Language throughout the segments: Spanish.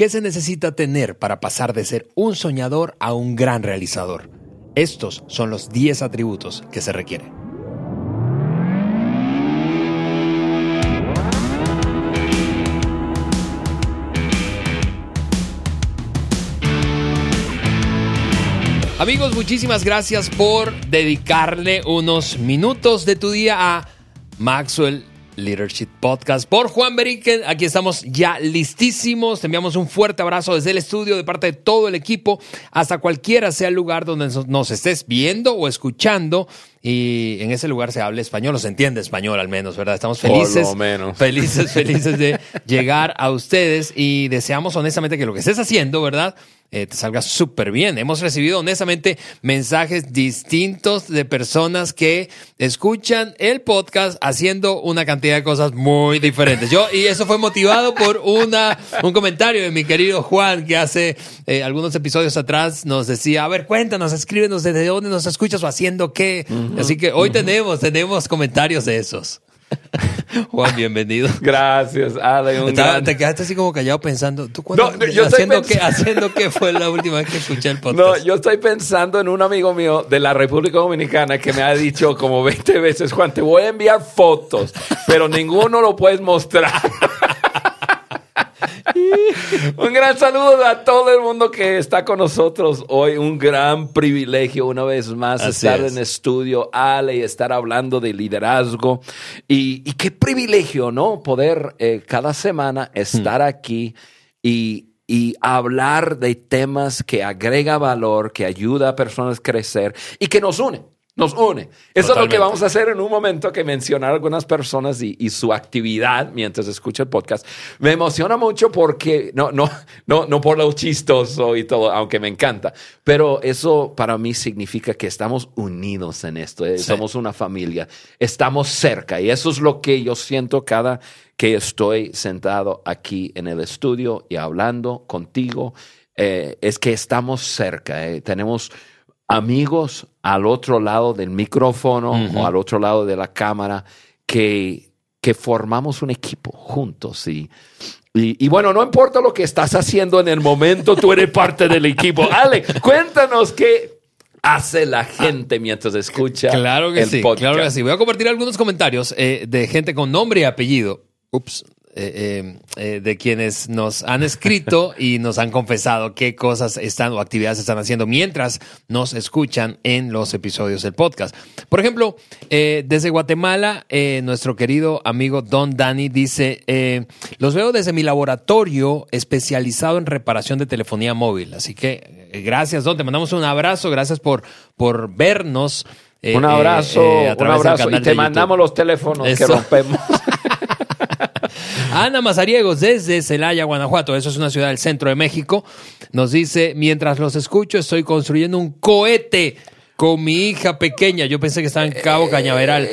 ¿Qué se necesita tener para pasar de ser un soñador a un gran realizador? Estos son los 10 atributos que se requieren. Amigos, muchísimas gracias por dedicarle unos minutos de tu día a Maxwell Leadership Podcast por Juan Beriken. Aquí estamos ya listísimos. Te enviamos un fuerte abrazo desde el estudio de parte de todo el equipo hasta cualquiera sea el lugar donde nos estés viendo o escuchando. Y en ese lugar se habla español, o se entiende español al menos, ¿verdad? Estamos felices, felices, felices de llegar a ustedes y deseamos honestamente que lo que estés haciendo, ¿verdad? Eh, te salga súper bien. Hemos recibido honestamente mensajes distintos de personas que escuchan el podcast haciendo una cantidad de cosas muy diferentes. Yo, y eso fue motivado por una, un comentario de mi querido Juan que hace eh, algunos episodios atrás nos decía, a ver, cuéntanos, escríbenos desde dónde nos escuchas o haciendo qué. Así que hoy tenemos, tenemos comentarios de esos. Juan, bienvenido. Gracias, Ale. Te quedaste así como callado pensando, ¿tú cuándo, no, yo haciendo, qué, haciendo qué fue la última vez que escuché el podcast? No, yo estoy pensando en un amigo mío de la República Dominicana que me ha dicho como 20 veces, Juan, te voy a enviar fotos, pero ninguno lo puedes mostrar. un gran saludo a todo el mundo que está con nosotros hoy. Un gran privilegio una vez más estar en estudio, Ale, y estar hablando de liderazgo. Y, qué privilegio, ¿no? Poder eh, cada semana estar aquí y y hablar de temas que agrega valor, que ayuda a personas a crecer y que nos unen nos une. Eso es lo que vamos a hacer en un momento que mencionar algunas personas y, su actividad mientras escucha el podcast. Me emociona mucho porque, no, no, no, no por lo chistoso y todo, aunque me encanta, pero eso para mí significa que estamos unidos en esto, eh, somos una familia, estamos cerca y eso es lo que yo siento cada que estoy sentado aquí en el estudio y hablando contigo, eh, es que estamos cerca, eh, tenemos amigos al otro lado del micrófono o al otro lado de la cámara que, que formamos un equipo juntos y, y, bueno, no importa lo que estás haciendo en el momento, tú eres parte del equipo. Ale, cuéntanos qué hace la gente mientras escucha claro que sí, Claro que sí. Voy a compartir algunos comentarios eh, de gente con nombre y apellido. Ups, eh, eh, eh, de quienes nos han escrito y nos han confesado qué cosas están o actividades están haciendo mientras nos escuchan en los episodios del podcast. Por ejemplo, desde Guatemala, nuestro querido amigo Don Dani dice, los veo desde mi laboratorio especializado en reparación de telefonía móvil. Así que gracias, Don, te mandamos un abrazo, gracias por, por vernos. un abrazo, un abrazo y te mandamos los teléfonos que rompemos. Ana Mazariegos desde Celaya, Guanajuato, eso es una ciudad del centro de México, nos dice, mientras los escucho estoy construyendo un cohete con mi hija pequeña, yo pensé que estaba en Cabo Cañaveral,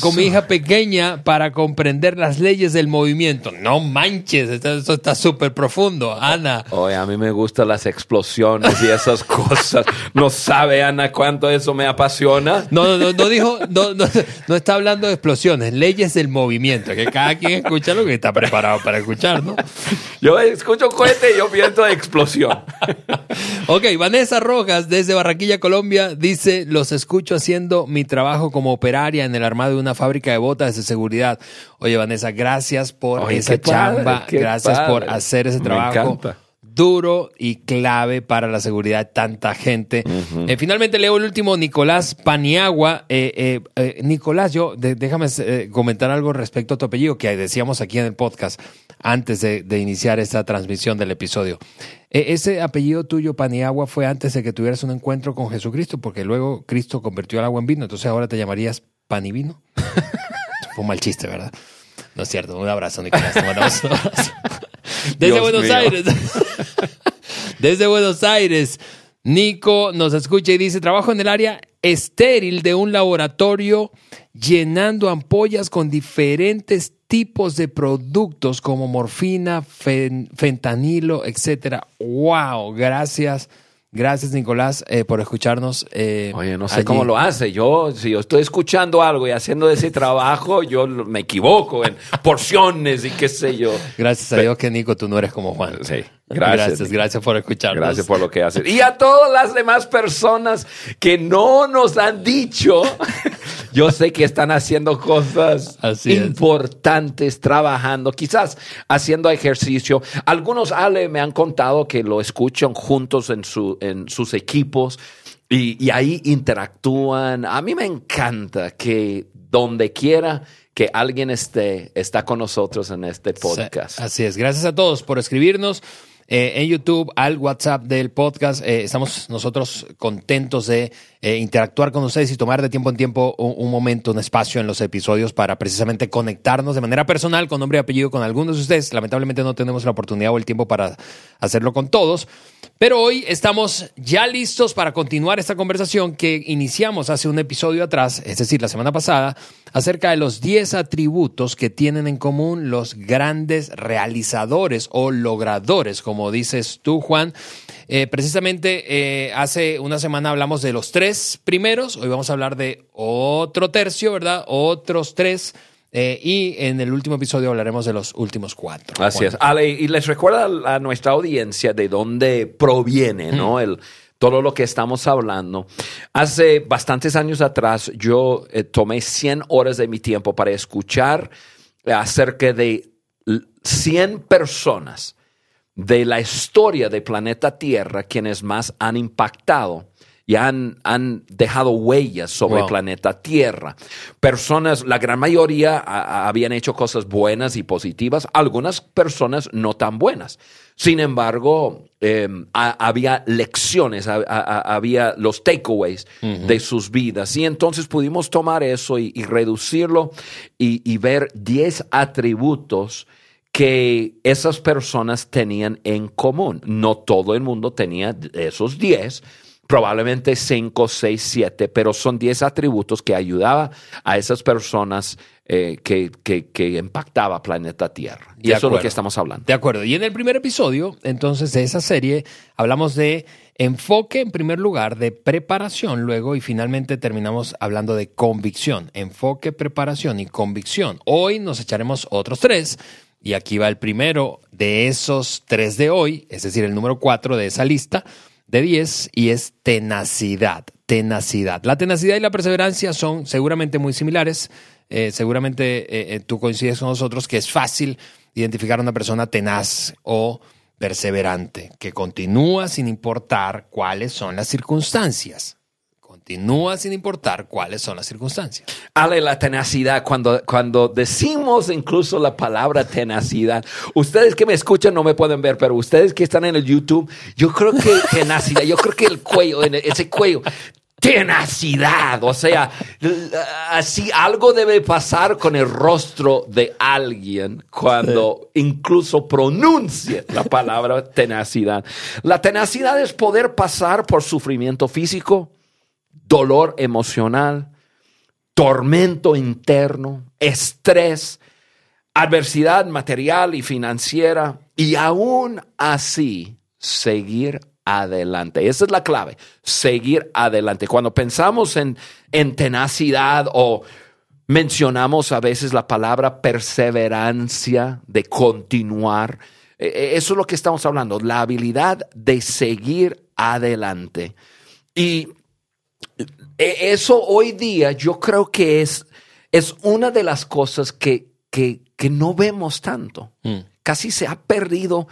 con, mi hija pequeña para comprender las leyes del movimiento. No manches, esto, está súper profundo, Ana. Oye, a mí me gustan las explosiones y esas cosas. No sabe, Ana, cuánto eso me apasiona. No, no, no, dijo, no, no, está hablando de explosiones, leyes del movimiento, que cada quien escucha lo que está preparado para escuchar, ¿no? Yo escucho cohete y yo pienso de explosión. ok, Vanessa Rojas desde Barranquilla, Colombia dice, los escucho haciendo mi trabajo como operaria en el armado de una fábrica de botas de seguridad. Oye, Vanessa, gracias por esa chamba, gracias por hacer ese trabajo. duro y clave para la seguridad de tanta gente. Eh, finalmente leo el último, Nicolás Paniagua. Eh, eh, Nicolás, yo déjame comentar algo respecto a tu apellido que decíamos aquí en el podcast antes de, iniciar esta transmisión del episodio. E, ese apellido tuyo, Paniagua, fue antes de que tuvieras un encuentro con Jesucristo, porque luego Cristo convirtió el agua en vino, entonces ahora te llamarías pan y vino. fue un mal chiste, ¿verdad? No es cierto. Un abrazo, Nicolás. Desde Buenos Aires. Desde Buenos Aires. Nico nos escucha y dice, trabajo en el área estéril de un laboratorio llenando ampollas con diferentes tipos de productos como morfina, fentanilo, etcétera. ¡Wow! Gracias. Gracias, Nicolás, eh, por escucharnos. Eh, Oye, no sé cómo lo hace. Yo, si yo estoy escuchando algo y haciendo ese trabajo, yo me equivoco en porciones y qué sé yo. Gracias a Dios que, Nico, tú no eres como Juan. Sí. Gracias, gracias, por escucharnos. Gracias por lo que haces. Y a todas las demás personas que no nos han dicho, yo sé que están haciendo cosas importantes, trabajando, quizás haciendo ejercicio. Algunos, Ale, me han contado que lo escuchan juntos en, su, en sus equipos y, ahí interactúan. A mí me encanta que donde quiera que alguien esté, está con nosotros en este podcast. Así es. Gracias a todos por escribirnos. Eh, en YouTube, al WhatsApp del podcast. Eh, estamos nosotros contentos de eh, interactuar con ustedes y tomar de tiempo en tiempo un, momento, un espacio en los episodios para precisamente conectarnos de manera personal con nombre y apellido con algunos de ustedes. Lamentablemente no tenemos la oportunidad o el tiempo para hacerlo con todos, pero hoy estamos ya listos para continuar esta conversación que iniciamos hace un episodio atrás, es decir, la semana pasada, acerca de los 10 atributos que tienen en común los grandes realizadores o logradores, como dices tú, Juan. Eh, precisamente eh, hace una semana hablamos de los tres primeros, hoy vamos a hablar de otro tercio, ¿verdad? Otros tres. Eh, y en el último episodio hablaremos de los últimos cuatro. Así es. Ale, y les recuerda a nuestra audiencia de dónde proviene, ¿no? El, todo lo que estamos hablando. Hace bastantes años atrás yo tomé 100 horas de mi tiempo para escuchar acerca de 100 personas de la historia del planeta Tierra quienes más han impactado y han, han dejado huellas sobre el planeta Tierra. Personas, la gran mayoría habían hecho cosas buenas y positivas, algunas personas no tan buenas. Sin embargo, em, había lecciones, había los takeaways de sus vidas. Y entonces pudimos tomar eso y, reducirlo y, y ver 10 atributos que esas personas tenían en común. No todo el mundo tenía esos 10, probablemente 5, 6, 7, pero son 10 atributos que ayudaba a esas personas eh, que, que, impactaba planeta Tierra. Y eso es lo que estamos hablando. De acuerdo. Y en el primer episodio, entonces, de esa serie, hablamos de enfoque en primer lugar, de preparación luego y finalmente terminamos hablando de convicción. Enfoque, preparación y convicción. Hoy nos echaremos otros tres y aquí va el primero de esos tres de hoy, es decir, el número cuatro de esa lista de diez, y es tenacidad. Tenacidad. La tenacidad y la perseverancia son seguramente muy similares. Eh, seguramente eh, eh, tú coincides con nosotros que es fácil identificar a una persona tenaz o perseverante, que continúa sin importar cuáles son las circunstancias continúa sin importar cuáles son las circunstancias. Ale, la tenacidad, cuando, cuando decimos incluso la palabra tenacidad, ustedes que me escuchan no me pueden ver, pero ustedes que están en el YouTube, yo creo que tenacidad, yo creo que el cuello, ese cuello, tenacidad, o sea, así algo debe pasar con el rostro de alguien cuando incluso pronuncie la palabra tenacidad. La tenacidad es poder pasar por sufrimiento físico, dolor emocional, tormento interno, estrés, adversidad material y financiera y aún así seguir adelante. Esa es la clave, seguir adelante. Cuando pensamos en, en tenacidad o mencionamos a veces la palabra perseverancia, de continuar, e, e, eso es lo que estamos hablando, la habilidad de seguir adelante. Y eso hoy día yo creo que es, es una de las cosas que, que, no vemos tanto. Mm. Casi se ha perdido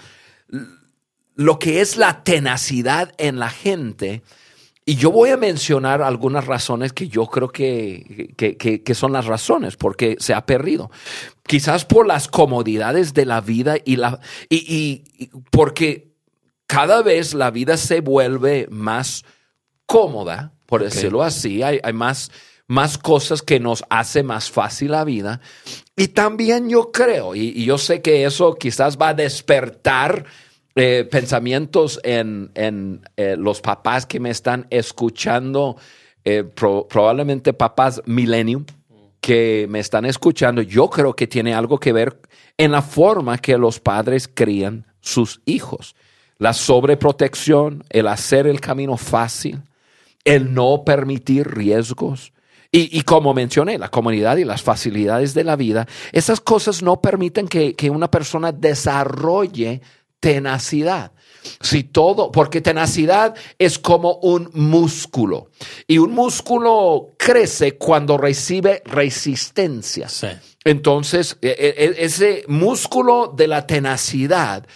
lo que es la tenacidad en la gente. Y yo voy a mencionar algunas razones que yo creo que, que, son las razones porque se ha perdido. Quizás por las comodidades de la vida y, la, y, y porque cada vez la vida se vuelve más cómoda por decirlo así. Hay, más, más cosas que nos hace más fácil la vida. Y también yo creo, y, yo sé que eso quizás va a despertar eh, pensamientos en, eh, los papás que me están escuchando, eh, probablemente papás millennium que me están escuchando, yo creo que tiene algo que ver en la forma que los padres crían sus hijos la sobreprotección, el hacer el camino fácil, el no permitir riesgos. Y, como mencioné, la comunidad y las facilidades de la vida, esas cosas no permiten que, que una persona desarrolle tenacidad. Si todo, porque tenacidad es como un músculo y un músculo crece cuando recibe resistencia. Entonces, e, e, e, ese músculo de la tenacidad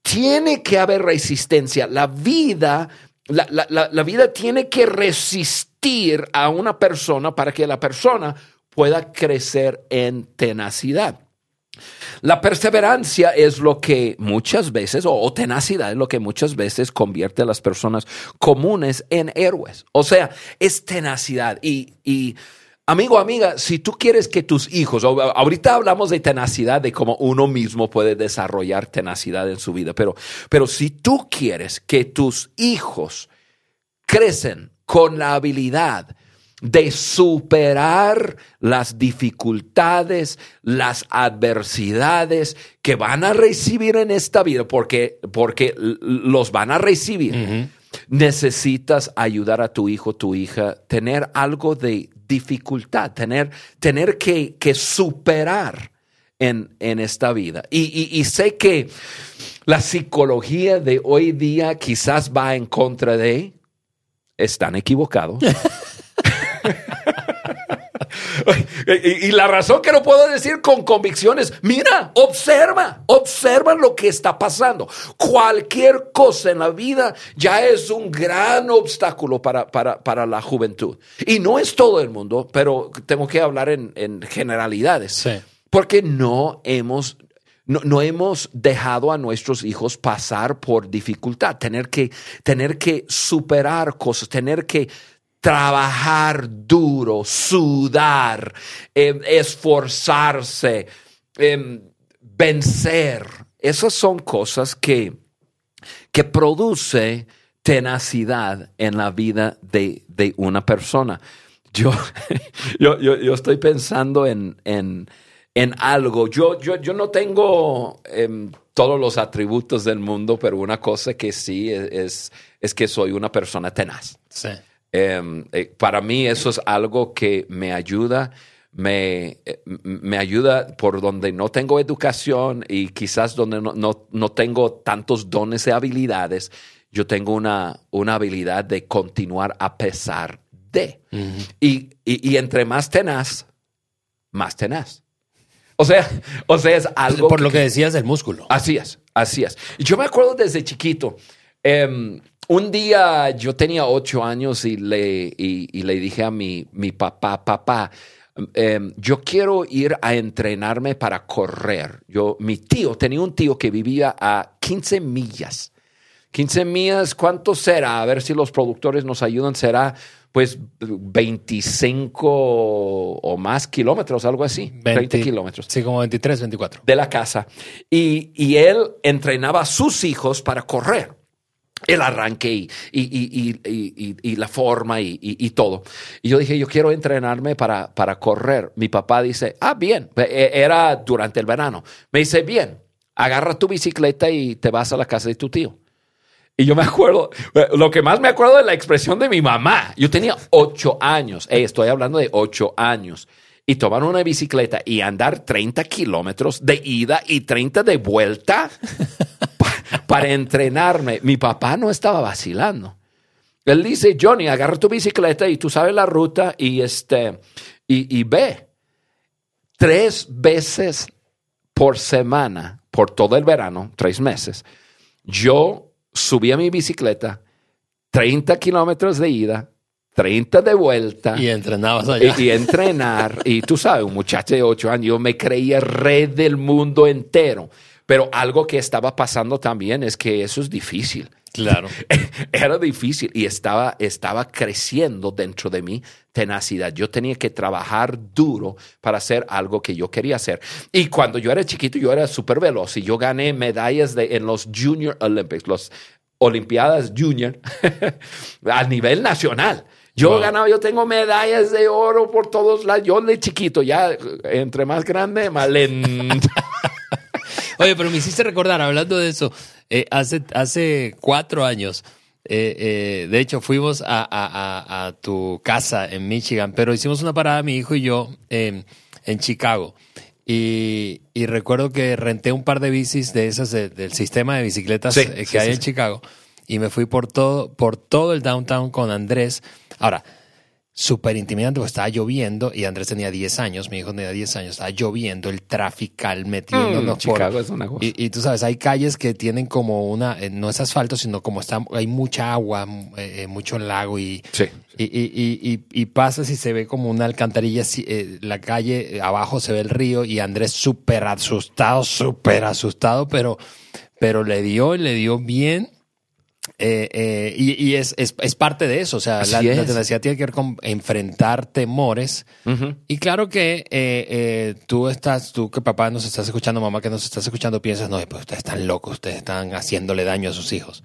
tiene que haber resistencia. La vida, la, vida tiene que resistir a una persona para que la persona pueda crecer en tenacidad. La perseverancia es lo que muchas veces, o tenacidad es lo que muchas veces convierte a las personas comunes en héroes. O sea, es tenacidad. Y, y amigo, amiga, si tú quieres que tus hijos, ahorita hablamos de tenacidad, de cómo uno mismo puede desarrollar tenacidad en su vida, pero, pero si tú quieres que tus hijos crecen con la habilidad de superar las dificultades, las adversidades que van a recibir en esta vida, porque, porque los van a recibir. Necesitas ayudar a tu hijo, tu hija, tener algo de dificultad, tener, tener que, que superar en, en, esta vida. Y, y sé que la psicología de hoy día quizás va en contra de, están equivocados. y, la razón que lo puedo decir con convicción es, mira, observa, observa lo que está pasando. Cualquier cosa en la vida ya es un gran obstáculo para, para, la juventud. Y no es todo el mundo, pero tengo que hablar en, generalidades. Porque no hemos no, no, hemos dejado a nuestros hijos pasar por dificultad, tener que, tener que superar cosas, tener que trabajar duro, sudar, em, esforzarse, em, vencer. Esas son cosas que, que produce tenacidad en la vida de, una persona. Yo, yo, yo, estoy pensando en, en, algo. Yo, yo, yo no tengo em, todos los atributos del mundo, pero una cosa que sí es, es que soy una persona tenaz. Sí. Em, eh, para mí eso es algo que me ayuda, me, eh, me, ayuda por donde no tengo educación y quizás donde no, no, tengo tantos dones y habilidades, yo tengo una, una habilidad de continuar a pesar de. y, y, entre más tenaz, más tenaz. O sea, o sea, es algo. Por lo que, decías del músculo. Así es, así es. Yo me acuerdo desde chiquito. Em, un día yo tenía ocho años y le, y, le dije a mi, mi papá, papá, em, yo quiero ir a entrenarme para correr. Yo, mi tío, tenía un tío que vivía a 15 millas. 15 millas, ¿cuánto será? A ver si los productores nos ayudan. Será pues 25 o más kilómetros, algo así. 20, kilómetros. Sí, como 23, 24. De la casa. Y, y él entrenaba a sus hijos para correr el arranque y, y, la forma y, todo. Y yo dije, yo quiero entrenarme para, para correr. Mi papá dice, ah, bien, e, era durante el verano. Me dice, bien, agarra tu bicicleta y te vas a la casa de tu tío. Y yo me acuerdo, lo que más me acuerdo de la expresión de mi mamá. Yo tenía ocho años, estoy hablando de ocho años. Y tomar una bicicleta y andar 30 kilómetros de ida y 30 de vuelta para entrenarme. Mi papá no estaba vacilando. Él dice, Johnny, agarra tu bicicleta y tú sabes la ruta y, este, y, ve. Tres veces por semana, por todo el verano, tres meses, yo subía mi bicicleta 30 kilómetros de ida, 30 de vuelta. Y entrenabas allá. Y, y, entrenar. y tú sabes, un muchacho de 8 años, yo me creía rey del mundo entero. Pero algo que estaba pasando también es que eso es difícil. Claro. Era difícil y estaba, estaba creciendo dentro de mí tenacidad. Yo tenía que trabajar duro para hacer algo que yo quería hacer. Y cuando yo era chiquito, yo era súper veloz y yo gané medallas de, en los Junior Olympics, los Olimpiadas Junior, a nivel nacional. Yo he ganado, yo tengo medallas de oro por todos lados. Yo de chiquito, ya entre más grande, más lento. Oye, pero me hiciste recordar, hablando de eso, eh, hace, hace cuatro años, eh, eh, de hecho, fuimos a, tu casa en Michigan, pero hicimos una parada, mi hijo y yo, en Chicago. Y, recuerdo que renté un par de bicis de esas del sistema de bicicletas que hay en Chicago. Y me fui por todo, por todo el downtown con Andrés. Ahora, súper intimidante porque estaba lloviendo y Andrés tenía 10 años, mi hijo tenía 10 años, estaba lloviendo, el trafical metiéndonos mm, Chicago es una cosa. Y, tú sabes, hay calles que tienen como una, eh, no es asfalto, sino como está, hay mucha agua, eh, eh, mucho lago y, y, y, y, pasas y se ve como una alcantarilla, la calle abajo se ve el río y Andrés súper asustado, súper asustado, pero, pero le dio, le dio bien eh, eh, y, es, parte de eso, o sea, la, tenacidad tiene que ver con enfrentar temores. Y claro que eh, tú estás, tú que papá nos estás escuchando, mamá que nos estás escuchando, piensas, no, pues ustedes están locos, ustedes están haciéndole daño a sus hijos.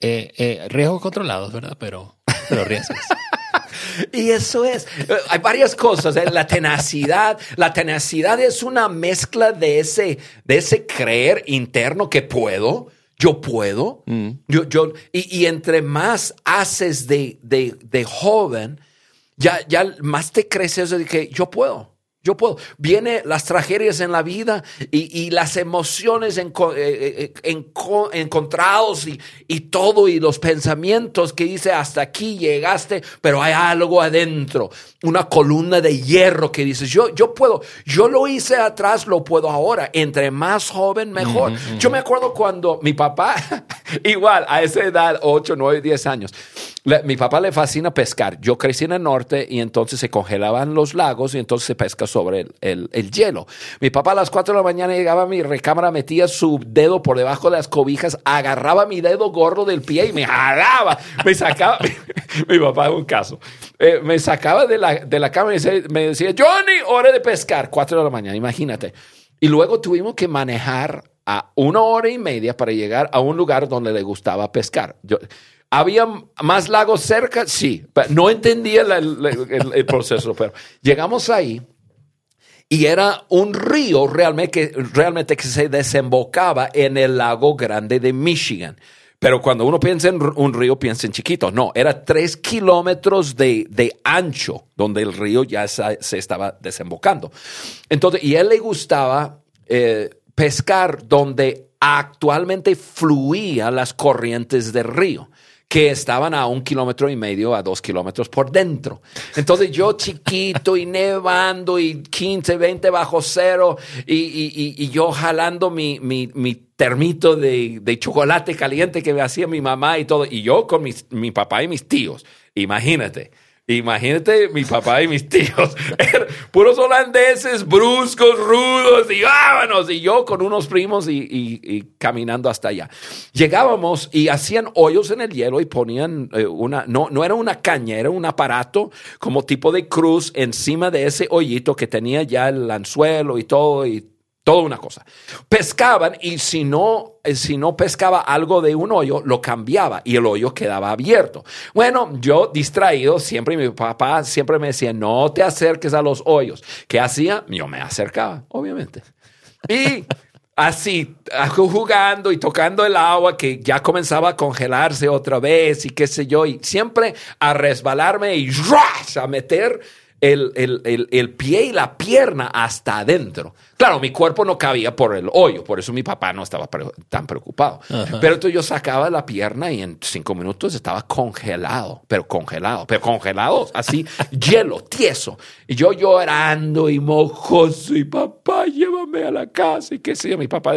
riesgos controlados, ¿verdad? Pero, pero riesgos. Y eso es, hay varias cosas, la tenacidad, la tenacidad es una mezcla de ese, de ese creer interno que puedo, yo puedo. Mm. Yo, yo, y, entre más haces de, de, de, joven, ya, ya más te creces de que yo puedo. Yo puedo. Vienen las tragedias en la vida y, las emociones en, eh, eh, encontrados y, y, todo y los pensamientos que dice hasta aquí llegaste, pero hay algo adentro, una columna de hierro que dice yo, yo puedo, yo lo hice atrás, lo puedo ahora. Entre más joven, mejor. Yo me acuerdo cuando mi papá, igual a esa edad, 8, 9, 10 años, mi papá le fascina pescar. Yo crecí en el norte y entonces se congelaban los lagos y entonces se pesca sobre el, el, hielo. Mi papá a las 4 de la mañana llegaba a mi recámara, metía su dedo por debajo de las cobijas, agarraba mi dedo gordo del pie y me jalaba. Me sacaba, mi papá es un caso, eh, me sacaba de la, de la cama y me decía, Johnny, hora de pescar, 4 de la mañana, imagínate. Y luego tuvimos que manejar a una hora y media para llegar a un lugar donde le gustaba pescar. Yo, ¿Había más lagos cerca? Sí. No entendía el, proceso, pero llegamos ahí y era un río realmente que, realmente que se desembocaba en el lago grande de Michigan. Pero cuando uno piensa en un río, piensa en chiquito. No, era tres kilómetros de, ancho donde el río ya se, estaba desembocando. Entonces, y a él le gustaba eh, pescar donde actualmente fluían las corrientes del río que estaban a un kilómetro y medio, a dos kilómetros por dentro. Entonces yo chiquito y nevando y 15, 20 bajo cero y, yo jalando mi, termito de, de, chocolate caliente que me hacía mi mamá y todo, y yo con mi papá y mis tíos. Imagínate. Imagínate mi papá y mis tíos, puros holandeses, bruscos, rudos, y vámonos, y yo con unos primos y, caminando hasta allá. Llegábamos y hacían hoyos en el hielo y ponían eh, una, no, no era una caña, era un aparato como tipo de cruz encima de ese hoyito que tenía ya el anzuelo y todo, y Toda una cosa. Pescaban y si no, eh, si no pescaba algo de un hoyo, lo cambiaba y el hoyo quedaba abierto. Bueno, yo distraído, siempre mi papá siempre me decía, no te acerques a los hoyos. ¿Qué hacía? Yo me acercaba, obviamente. Y así, jugando y tocando el agua que ya comenzaba a congelarse otra vez y qué sé yo, y siempre a resbalarme y a meter el, el, el, pie y la pierna hasta adentro. Claro, mi cuerpo no cabía por el hoyo, por eso mi papá no estaba tan preocupado. Pero entonces yo sacaba la pierna y en cinco minutos estaba congelado, pero congelado, pero congelado, así, hielo, tieso. Y yo llorando y mojoso, y papá, llévame a la casa, y qué sé yo. Mi papá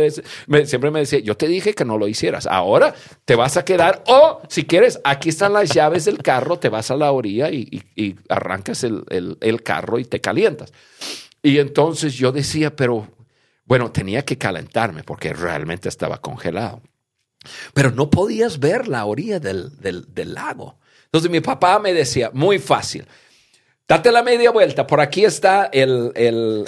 siempre me decía, yo te dije que no lo hicieras, ahora te vas a quedar, o si quieres, aquí están las llaves del carro, te vas a la orilla y, y arrancas el, el, el carro y te calientas. Y entonces yo decía, pero bueno, tenía que calentarme porque realmente estaba congelado. Pero no podías ver la orilla del, lago. Entonces mi papá me decía, muy fácil, date la media vuelta, por aquí está el,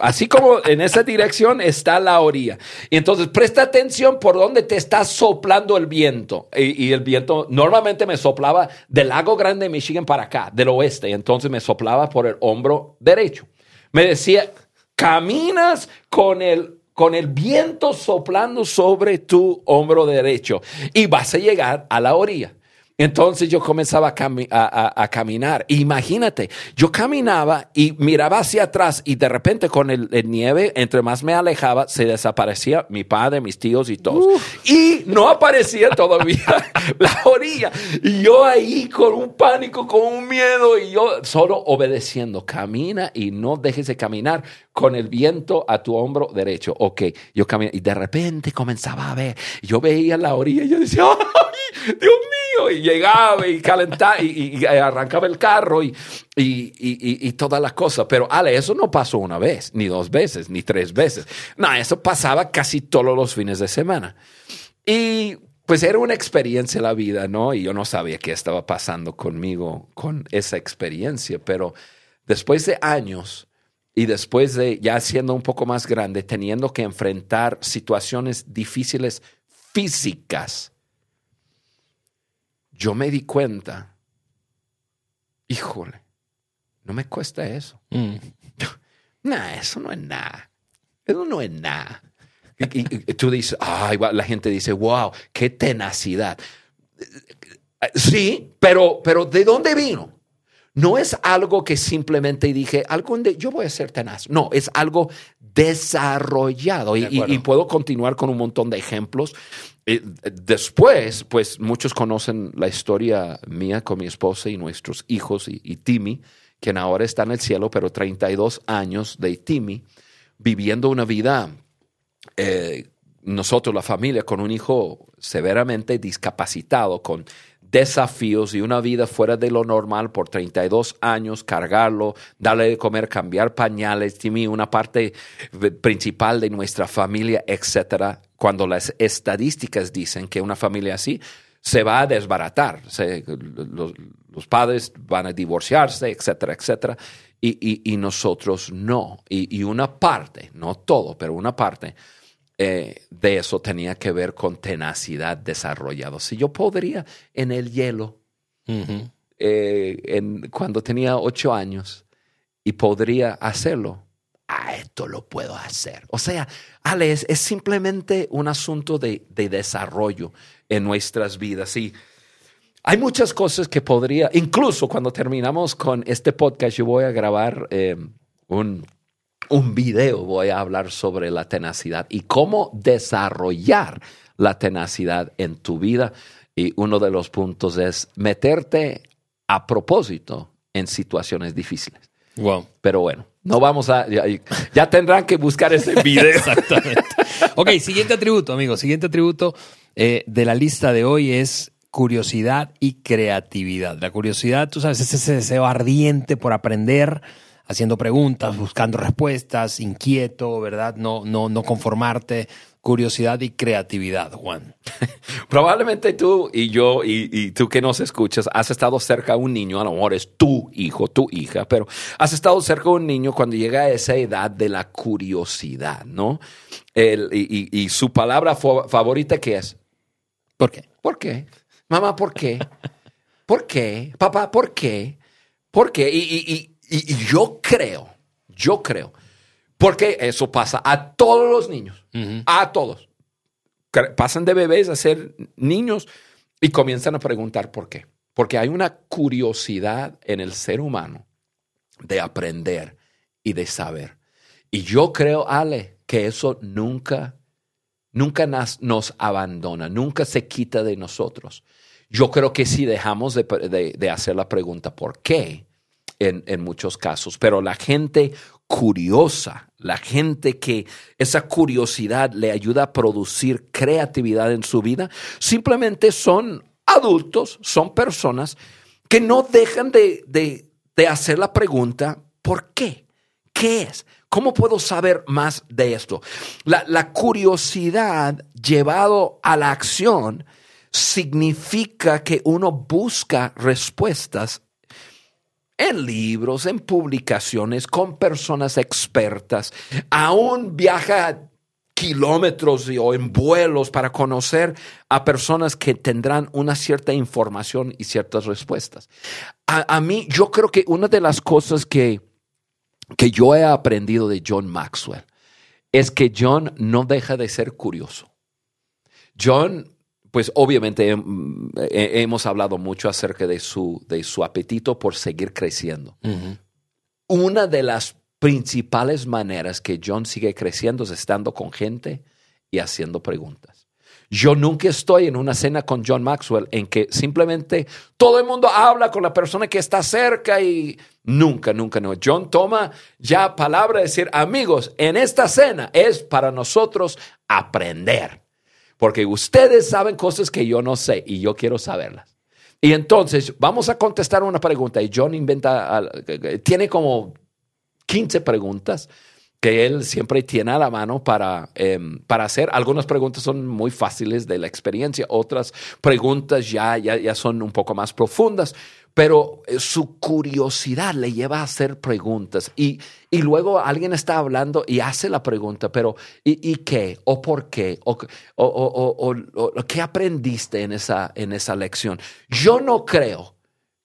así como en esa dirección está la orilla. Y entonces presta atención por dónde te está soplando el viento. Y, y, el viento normalmente me soplaba del lago Grande de Michigan para acá, del oeste. Y entonces me soplaba por el hombro derecho me decía, caminas con el con el viento soplando sobre tu hombro derecho y vas a llegar a la orilla. Entonces yo comenzaba a, caminar. Imagínate, yo caminaba y miraba hacia atrás y de repente con el, nieve, entre más me alejaba, se desaparecía mi padre, mis tíos y todos. Y no aparecía todavía la orilla. Y yo ahí con un pánico, con un miedo y yo solo obedeciendo. Camina y no dejes de caminar con el viento a tu hombro derecho. Ok, yo caminaba y de repente comenzaba a ver. Yo veía la orilla y yo decía, ¡ay, Dios mío! Y llegaba y calentaba y, arrancaba el carro y, y, todas las cosas. Pero, Ale, eso no pasó una vez, ni dos veces, ni tres veces. No, eso pasaba casi todos los fines de semana. Y pues era una experiencia la vida, ¿no? Y yo no sabía qué estaba pasando conmigo con esa experiencia, pero después de años y después de ya siendo un poco más grande, teniendo que enfrentar situaciones difíciles físicas, yo me di cuenta, híjole, no me cuesta eso. Mm. eso no es nada. Eso no es nada. Y, tú dices, ay, la gente dice, wow, qué tenacidad. Sí, pero, pero ¿de dónde vino? No es algo que simplemente dije, algún día yo voy a ser tenaz. No, es algo desarrollado. y, puedo continuar con un montón de ejemplos. Eh, después, pues muchos conocen la historia mía con mi esposa y nuestros hijos y, Timmy, quien ahora está en el cielo, pero 32 años de Timmy, viviendo una vida, eh, nosotros, la familia, con un hijo severamente discapacitado, con desafíos y una vida fuera de lo normal por 32 años, cargarlo, darle de comer, cambiar pañales, Timmy, una parte principal de nuestra familia, etcétera. Cuando las estadísticas dicen que una familia así se va a desbaratar, los, padres van a divorciarse, etcétera, etcétera, y, nosotros no. y una parte, no todo, pero una parte eh, de eso tenía que ver con tenacidad desarrollado. Si yo podría en el hielo, eh, en, cuando tenía ocho años, y podría hacerlo, a esto lo puedo hacer. O sea, Ale, es, simplemente un asunto de, desarrollo en nuestras vidas. Y hay muchas cosas que podría, incluso cuando terminamos con este podcast, yo voy a grabar eh, un un video voy a hablar sobre la tenacidad y cómo desarrollar la tenacidad en tu vida. Y uno de los puntos es meterte a propósito en situaciones difíciles. Wow. Pero bueno, no vamos a. Ya, tendrán que buscar ese video. Exactamente. ok, siguiente atributo, amigos. Siguiente atributo eh, de la lista de hoy es curiosidad y creatividad. La curiosidad, tú sabes, es ese deseo ardiente por aprender haciendo preguntas, buscando respuestas, inquieto, ¿verdad? No, no, no conformarte, curiosidad y creatividad, Juan. Probablemente tú y yo y, tú que nos escuchas, has estado cerca de un niño, a lo mejor es tu hijo, tu hija, pero has estado cerca de un niño cuando llega a esa edad de la curiosidad, ¿no? y, y, su palabra favorita, ¿qué es? ¿Por qué? ¿Por qué? Mamá, ¿por qué? ¿Por qué? Papá, ¿por qué? ¿Por qué? y, y, yo creo, yo creo, porque eso pasa a todos los niños, a todos. Pasan de bebés a ser niños y comienzan a preguntar por qué. Porque hay una curiosidad en el ser humano de aprender y de saber. Y yo creo, Ale, que eso nunca, nunca nos, nos abandona, nunca se quita de nosotros. Yo creo que si dejamos de hacer la pregunta ¿por qué? En, muchos casos, pero la gente curiosa, la gente que esa curiosidad le ayuda a producir creatividad en su vida, simplemente son adultos, son personas que no dejan de, de, hacer la pregunta, ¿por qué? ¿Qué es? ¿Cómo puedo saber más de esto? La, la, curiosidad llevado a la acción significa que uno busca respuestas en libros, en publicaciones, con personas expertas. Aún viaja kilómetros o en vuelos para conocer a personas que tendrán una cierta información y ciertas respuestas. A, mí, yo creo que una de las cosas que, que yo he aprendido de John Maxwell es que John no deja de ser curioso. John, pues obviamente hemos hablado mucho acerca de su, de su apetito por seguir creciendo. Una de las principales maneras que John sigue creciendo es estando con gente y haciendo preguntas. Yo nunca estoy en una cena con John Maxwell en que simplemente todo el mundo habla con la persona que está cerca y nunca, nunca, no. John toma ya palabra de decir, amigos, en esta cena es para nosotros aprender, porque ustedes saben cosas que yo no sé y yo quiero saberlas. Y entonces vamos a contestar una pregunta y John inventa, tiene como 15 preguntas que él siempre tiene a la mano para, em, para hacer. Algunas preguntas son muy fáciles de la experiencia, otras preguntas ya, ya, ya son un poco más profundas, pero eh, su curiosidad le lleva a hacer preguntas y, y luego alguien está hablando y hace la pregunta, pero ¿y, y qué? ¿O por qué? ¿O, o, o, o, qué aprendiste en esa, en esa lección? Yo no creo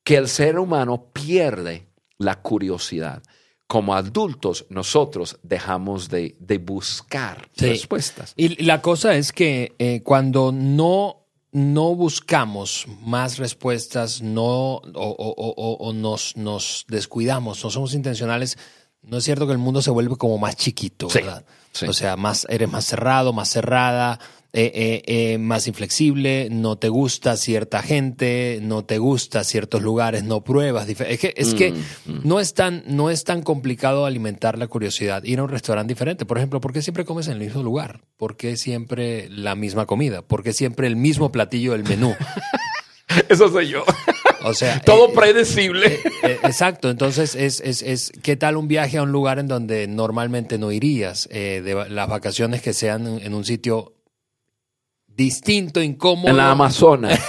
que el ser humano pierde la curiosidad como adultos nosotros dejamos de, buscar respuestas. Y la cosa es que eh, cuando no, no buscamos más respuestas, no, o, nos, nos, descuidamos, no somos intencionales, no es cierto que el mundo se vuelve como más chiquito, ¿verdad? O sea, más, eres más cerrado, más cerrada, eh, eh, eh, más inflexible, no te gusta cierta gente, no te gusta ciertos lugares, no pruebas. Es que, es que mm, mm. no, es tan, no es tan complicado alimentar la curiosidad, ir a un restaurante diferente. Por ejemplo, ¿por qué siempre comes en el mismo lugar? ¿Por qué siempre la misma comida? ¿Por qué siempre el mismo platillo del menú? Eso soy yo. O sea, todo predecible. exacto. Entonces, es, es, es, ¿qué tal un viaje a un lugar en donde normalmente no irías? de las vacaciones que sean en un sitio distinto, incómodo. En la Amazonas,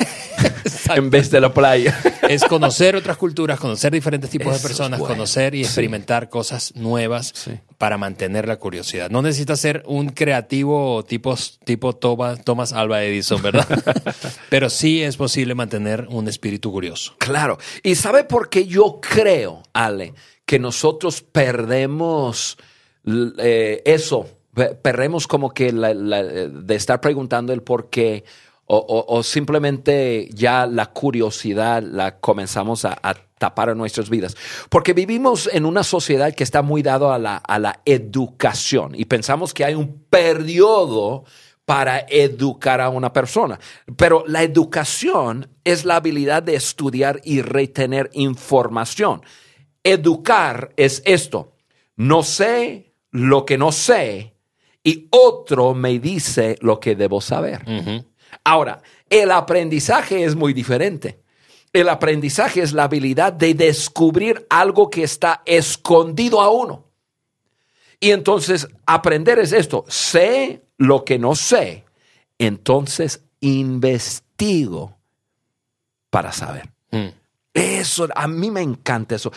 en vez de la playa. es conocer otras culturas, conocer diferentes tipos de personas, conocer y experimentar cosas nuevas para mantener la curiosidad. No necesitas ser un creativo tipo, tipo Thomas, Thomas Alba Edison, ¿verdad? Pero sí es posible mantener un espíritu curioso. Claro. ¿Y sabe por qué yo creo, Ale, que nosotros perdemos eh, eso? Perdemos como que de estar preguntando el por qué o, simplemente ya la curiosidad la comenzamos a, tapar en nuestras vidas. Porque vivimos en una sociedad que está muy dado a la, a la educación y pensamos que hay un periodo para educar a una persona. Pero la educación es la habilidad de estudiar y retener información. Educar es esto. No sé lo que no sé y otro me dice lo que debo saber. Ahora, el aprendizaje es muy diferente. El aprendizaje es la habilidad de descubrir algo que está escondido a uno. Y entonces aprender es esto, sé lo que no sé, entonces investigo para saber. Mm. Eso, a mí me encanta eso.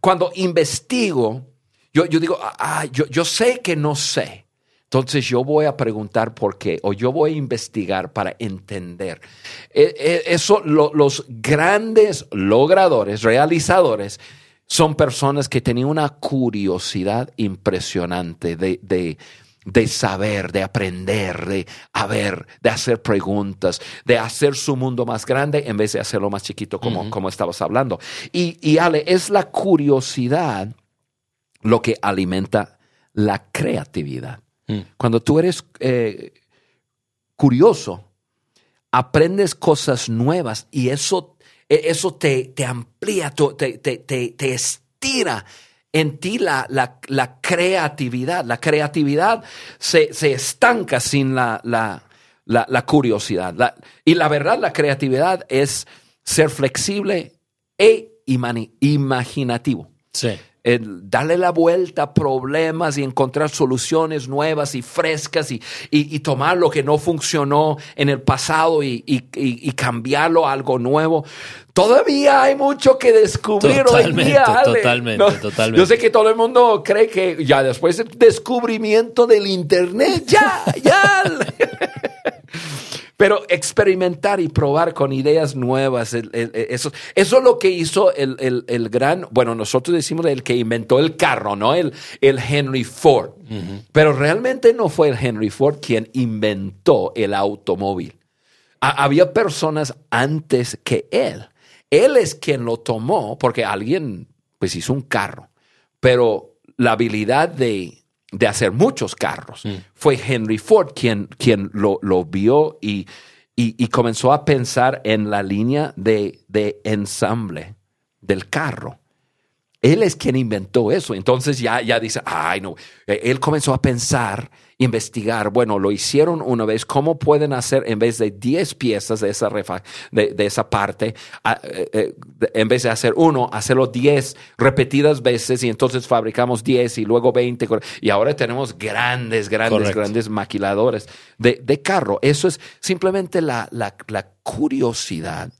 cuando investigo, yo, digo, ah, ah, yo, yo sé que no sé. Entonces yo voy a preguntar por qué o yo voy a investigar para entender. E, e, eso, los grandes logradores, realizadores, son personas que tenían una curiosidad impresionante de, de, saber, de aprender, de ver, de hacer preguntas, de hacer su mundo más grande en vez de hacerlo más chiquito como, como estabas hablando. Y, y Ale, es la curiosidad lo que alimenta la creatividad. Mm. Cuando tú eres eh, curioso, aprendes cosas nuevas y eso, e, eso te, te amplía, te, te, te, estira en ti la, la, creatividad. La creatividad se, se estanca sin la, la curiosidad. y la verdad, la creatividad es ser flexible e imaginativo. Sí darle la vuelta a problemas y encontrar soluciones nuevas y frescas y, tomar lo que no funcionó en el pasado y, cambiarlo a algo nuevo. Todavía hay mucho que descubrir hoy día. Totalmente, totalmente. Yo sé que todo el mundo cree que ya después del descubrimiento del Internet, ya, ya. Pero experimentar y probar con ideas nuevas, eso, eso es lo que hizo el, gran, bueno, nosotros decimos el que inventó el carro, ¿no? El, el Henry Ford. Pero realmente no fue el Henry Ford quien inventó el automóvil. había personas antes que él. Él es quien lo tomó porque alguien pues hizo un carro. Pero la habilidad de de hacer muchos carros. Mm. Fue Henry Ford quien, quien lo, vio y, y, comenzó a pensar en la línea de, de ensamble del carro. Él es quien inventó eso. Entonces ya, ya dice, ay, no. E, él comenzó a pensar, investigar. Bueno, lo hicieron una vez. ¿Cómo pueden hacer en vez de 10 piezas de esa, refa, de, esa parte, eh, eh, en vez de hacer uno, hacerlo 10 repetidas veces y entonces fabricamos 10 y luego 20? Y ahora tenemos grandes, grandes, grandes maquiladores de, de, carro. Eso es simplemente la, la, la curiosidad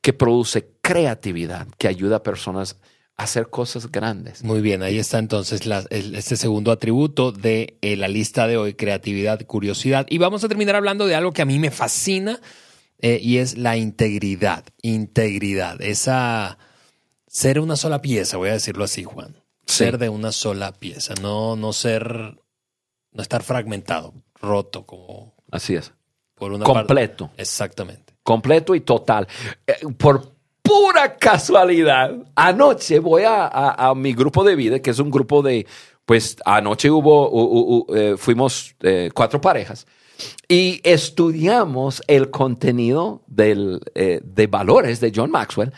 que produce creatividad, que ayuda a personas hacer cosas grandes. Muy bien, ahí está entonces este segundo atributo de eh, la lista de hoy, creatividad, curiosidad. Y vamos a terminar hablando de algo que a mí me fascina eh, y es la integridad. Integridad, esa ser una sola pieza, voy a decirlo así, Juan. Ser de una sola pieza, no, no ser, no estar fragmentado, roto, como. Así es. Por una Completo. Exactamente. Completo y total. Eh, por pura casualidad, anoche voy a, mi grupo de vida, que es un grupo de, pues anoche hubo, eh, fuimos eh, cuatro parejas y estudiamos el contenido del, eh, de valores de John Maxwell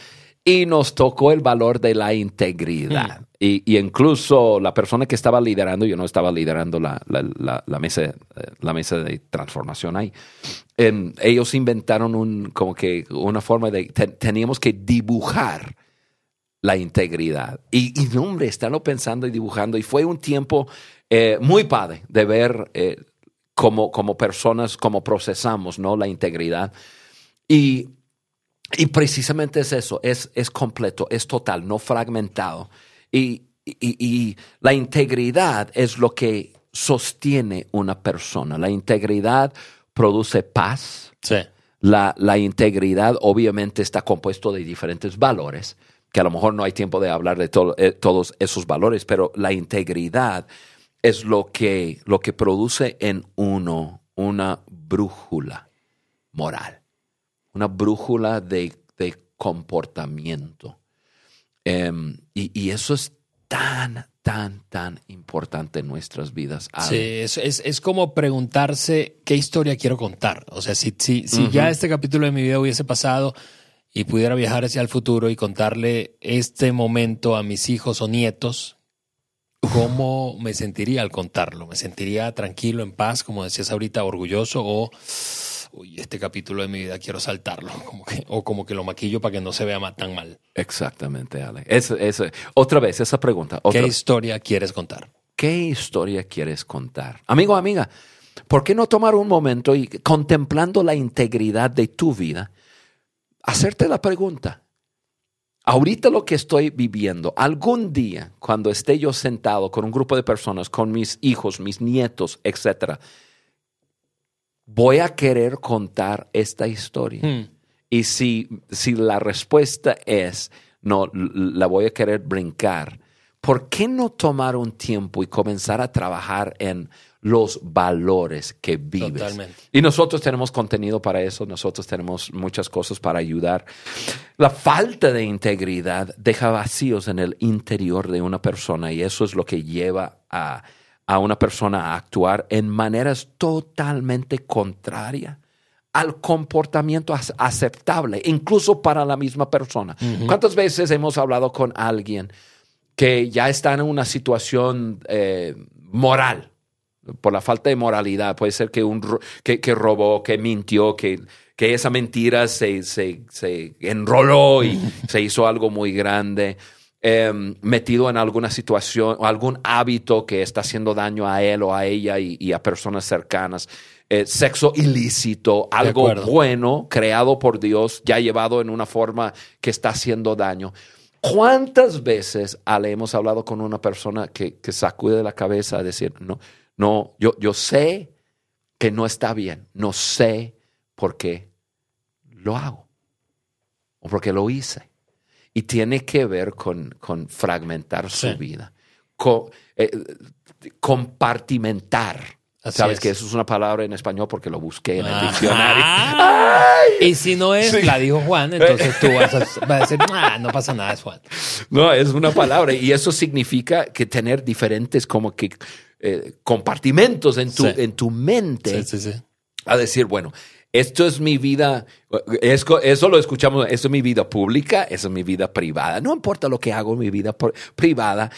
y nos tocó el valor de la integridad. Mm. Y, incluso la persona que estaba liderando, yo no estaba liderando la, la, mesa, la mesa de transformación ahí, ellos inventaron un, como que una forma de, teníamos que dibujar la integridad. Y, y hombre, estarlo pensando y dibujando. Y fue un tiempo eh, muy padre de ver eh, como, como personas, cómo procesamos ¿no? la integridad. Y, y precisamente es eso, es, es completo, es total, no fragmentado. Y, y, la integridad es lo que sostiene una persona. La integridad produce paz. Sí. La, la, integridad obviamente está compuesto de diferentes valores, que a lo mejor no hay tiempo de hablar de eh, todos esos valores, pero la integridad es lo que, lo que produce en uno una brújula moral, una brújula de, de comportamiento. Em, y, y eso es tan, tan, tan importante en nuestras vidas. Sí, es, es, como preguntarse qué historia quiero contar. O sea, si, si, si ya este capítulo de mi vida hubiese pasado y pudiera viajar hacia el futuro y contarle este momento a mis hijos o nietos, ¿cómo me sentiría al contarlo? ¿Me sentiría tranquilo, en paz, como decías ahorita, orgulloso o uy, este capítulo de mi vida quiero saltarlo, como que, o como que lo maquillo para que no se vea tan mal. Exactamente, Ale. Es, otra vez, esa pregunta. ¿Qué historia quieres contar? ¿Qué historia quieres contar? Amigo, amiga, ¿por qué no tomar un momento y contemplando la integridad de tu vida, hacerte la pregunta? Ahorita lo que estoy viviendo, algún día, cuando esté yo sentado con un grupo de personas, con mis hijos, mis nietos, etcétera, voy a querer contar esta historia. Hmm. Y si, si la respuesta es, no, la voy a querer brincar, ¿por qué no tomar un tiempo y comenzar a trabajar en los valores que vives? Totalmente. Y nosotros tenemos contenido para eso, nosotros tenemos muchas cosas para ayudar. La falta de integridad deja vacíos en el interior de una persona y eso es lo que lleva a a una persona a actuar en maneras totalmente contrarias al comportamiento aceptable, incluso para la misma persona. ¿Cuántas veces hemos hablado con alguien que ya está en una situación eh, moral, por la falta de moralidad? Puede ser que, un, que, robó, que mintió, que, que esa mentira se, se, se enroló y se hizo algo muy grande. Em, metido en alguna situación o algún hábito que está haciendo daño a él o a ella y, a personas cercanas. Eh, sexo ilícito, algo bueno creado por Dios, ya llevado en una forma que está haciendo daño. ¿Cuántas veces Ale, hemos hablado con una persona que, que sacude la cabeza a decir, no, no, yo, yo sé que no está bien, no sé porque lo hago o porque lo hice. Y tiene que ver con, con fragmentar su vida, con, eh, compartimentar. Sabes que eso es una palabra en español porque lo busqué en el diccionario. Y si no es, la dijo Juan, entonces tú vas a, decir, no pasa nada, es Juan. No, es una palabra y eso significa que tener diferentes como que eh, compartimentos en tu, en tu mente. Sí, sí, a decir, bueno, esto es mi vida, eso lo escuchamos, esto es mi vida pública, eso es mi vida privada. No importa lo que hago en mi vida privada,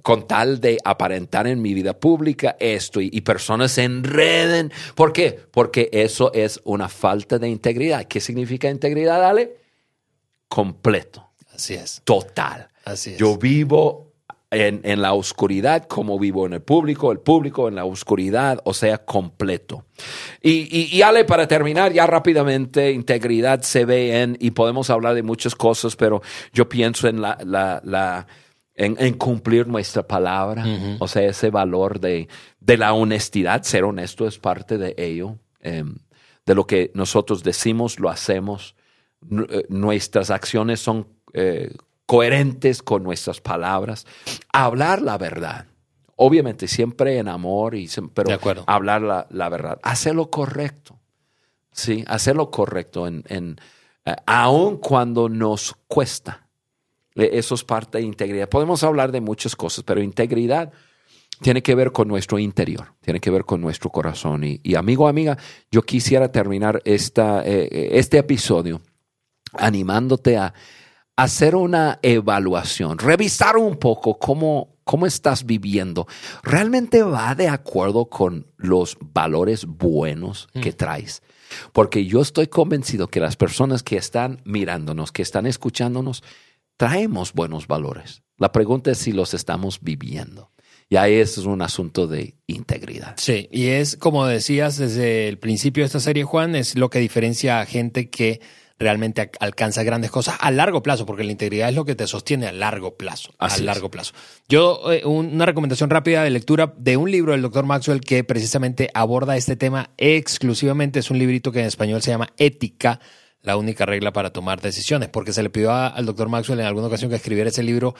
con tal de aparentar en mi vida pública esto y, personas se enreden. ¿Por qué? Porque eso es una falta de integridad. ¿Qué significa integridad, Ale? Completo. Así es. Total. Así es. Yo vivo en, la oscuridad como vivo en el público, el público en la oscuridad, o sea, completo. Y, y, Ale, para terminar ya rápidamente, integridad se ve en, y podemos hablar de muchas cosas, pero yo pienso en la, la, en, cumplir nuestra palabra, o sea, ese valor de, de, la honestidad, ser honesto es parte de ello, em, de lo que nosotros decimos, lo hacemos, eh, nuestras acciones son eh, coherentes con nuestras palabras, hablar la verdad. Obviamente, siempre en amor, y, pero hablar la, la, verdad. Hacer lo correcto. Sí, hacer lo correcto, en, en eh, aun cuando nos cuesta. E, eso es parte de integridad. Podemos hablar de muchas cosas, pero integridad tiene que ver con nuestro interior, tiene que ver con nuestro corazón. Y, y amigo, amiga, yo quisiera terminar esta, eh, este episodio animándote a hacer una evaluación, revisar un poco cómo, cómo estás viviendo. ¿Realmente va de acuerdo con los valores buenos que mm. traes? Porque yo estoy convencido que las personas que están mirándonos, que están escuchándonos, traemos buenos valores. La pregunta es si los estamos viviendo. Y ahí es un asunto de integridad. Sí, y es como decías desde el principio de esta serie, Juan, es lo que diferencia a gente que realmente alcanza grandes cosas a largo plazo, porque la integridad es lo que te sostiene a largo plazo. a largo plazo. Yo, eh, una recomendación rápida de lectura de un libro del doctor Maxwell que precisamente aborda este tema exclusivamente. Es un librito que en español se llama Ética la única regla para tomar decisiones, porque se le pidió al doctor Maxwell en alguna ocasión que escribiera ese libro,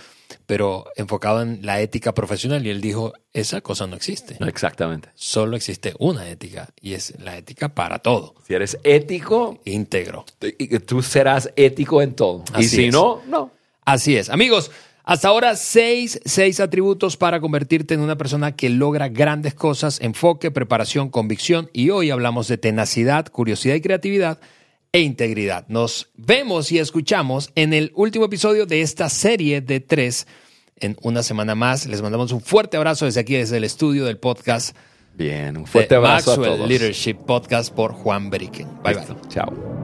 pero enfocado en la ética profesional, y él dijo, esa cosa no existe. Exactamente. Solo existe una ética, y es la ética para todo. Si eres ético, íntegro. Tú serás ético en todo. y si no, no. Así es. Amigos, hasta ahora, seis, seis atributos para convertirte en una persona que logra grandes cosas, enfoque, preparación, convicción, y hoy hablamos de tenacidad, curiosidad y creatividad e integridad. Nos vemos y escuchamos en el último episodio de esta serie de tres en una semana más. Les mandamos un fuerte abrazo desde aquí, desde el estudio del podcast. Bien, un fuerte abrazo Maxwell Leadership Podcast por Juan Beriken. Bye bye. Chao.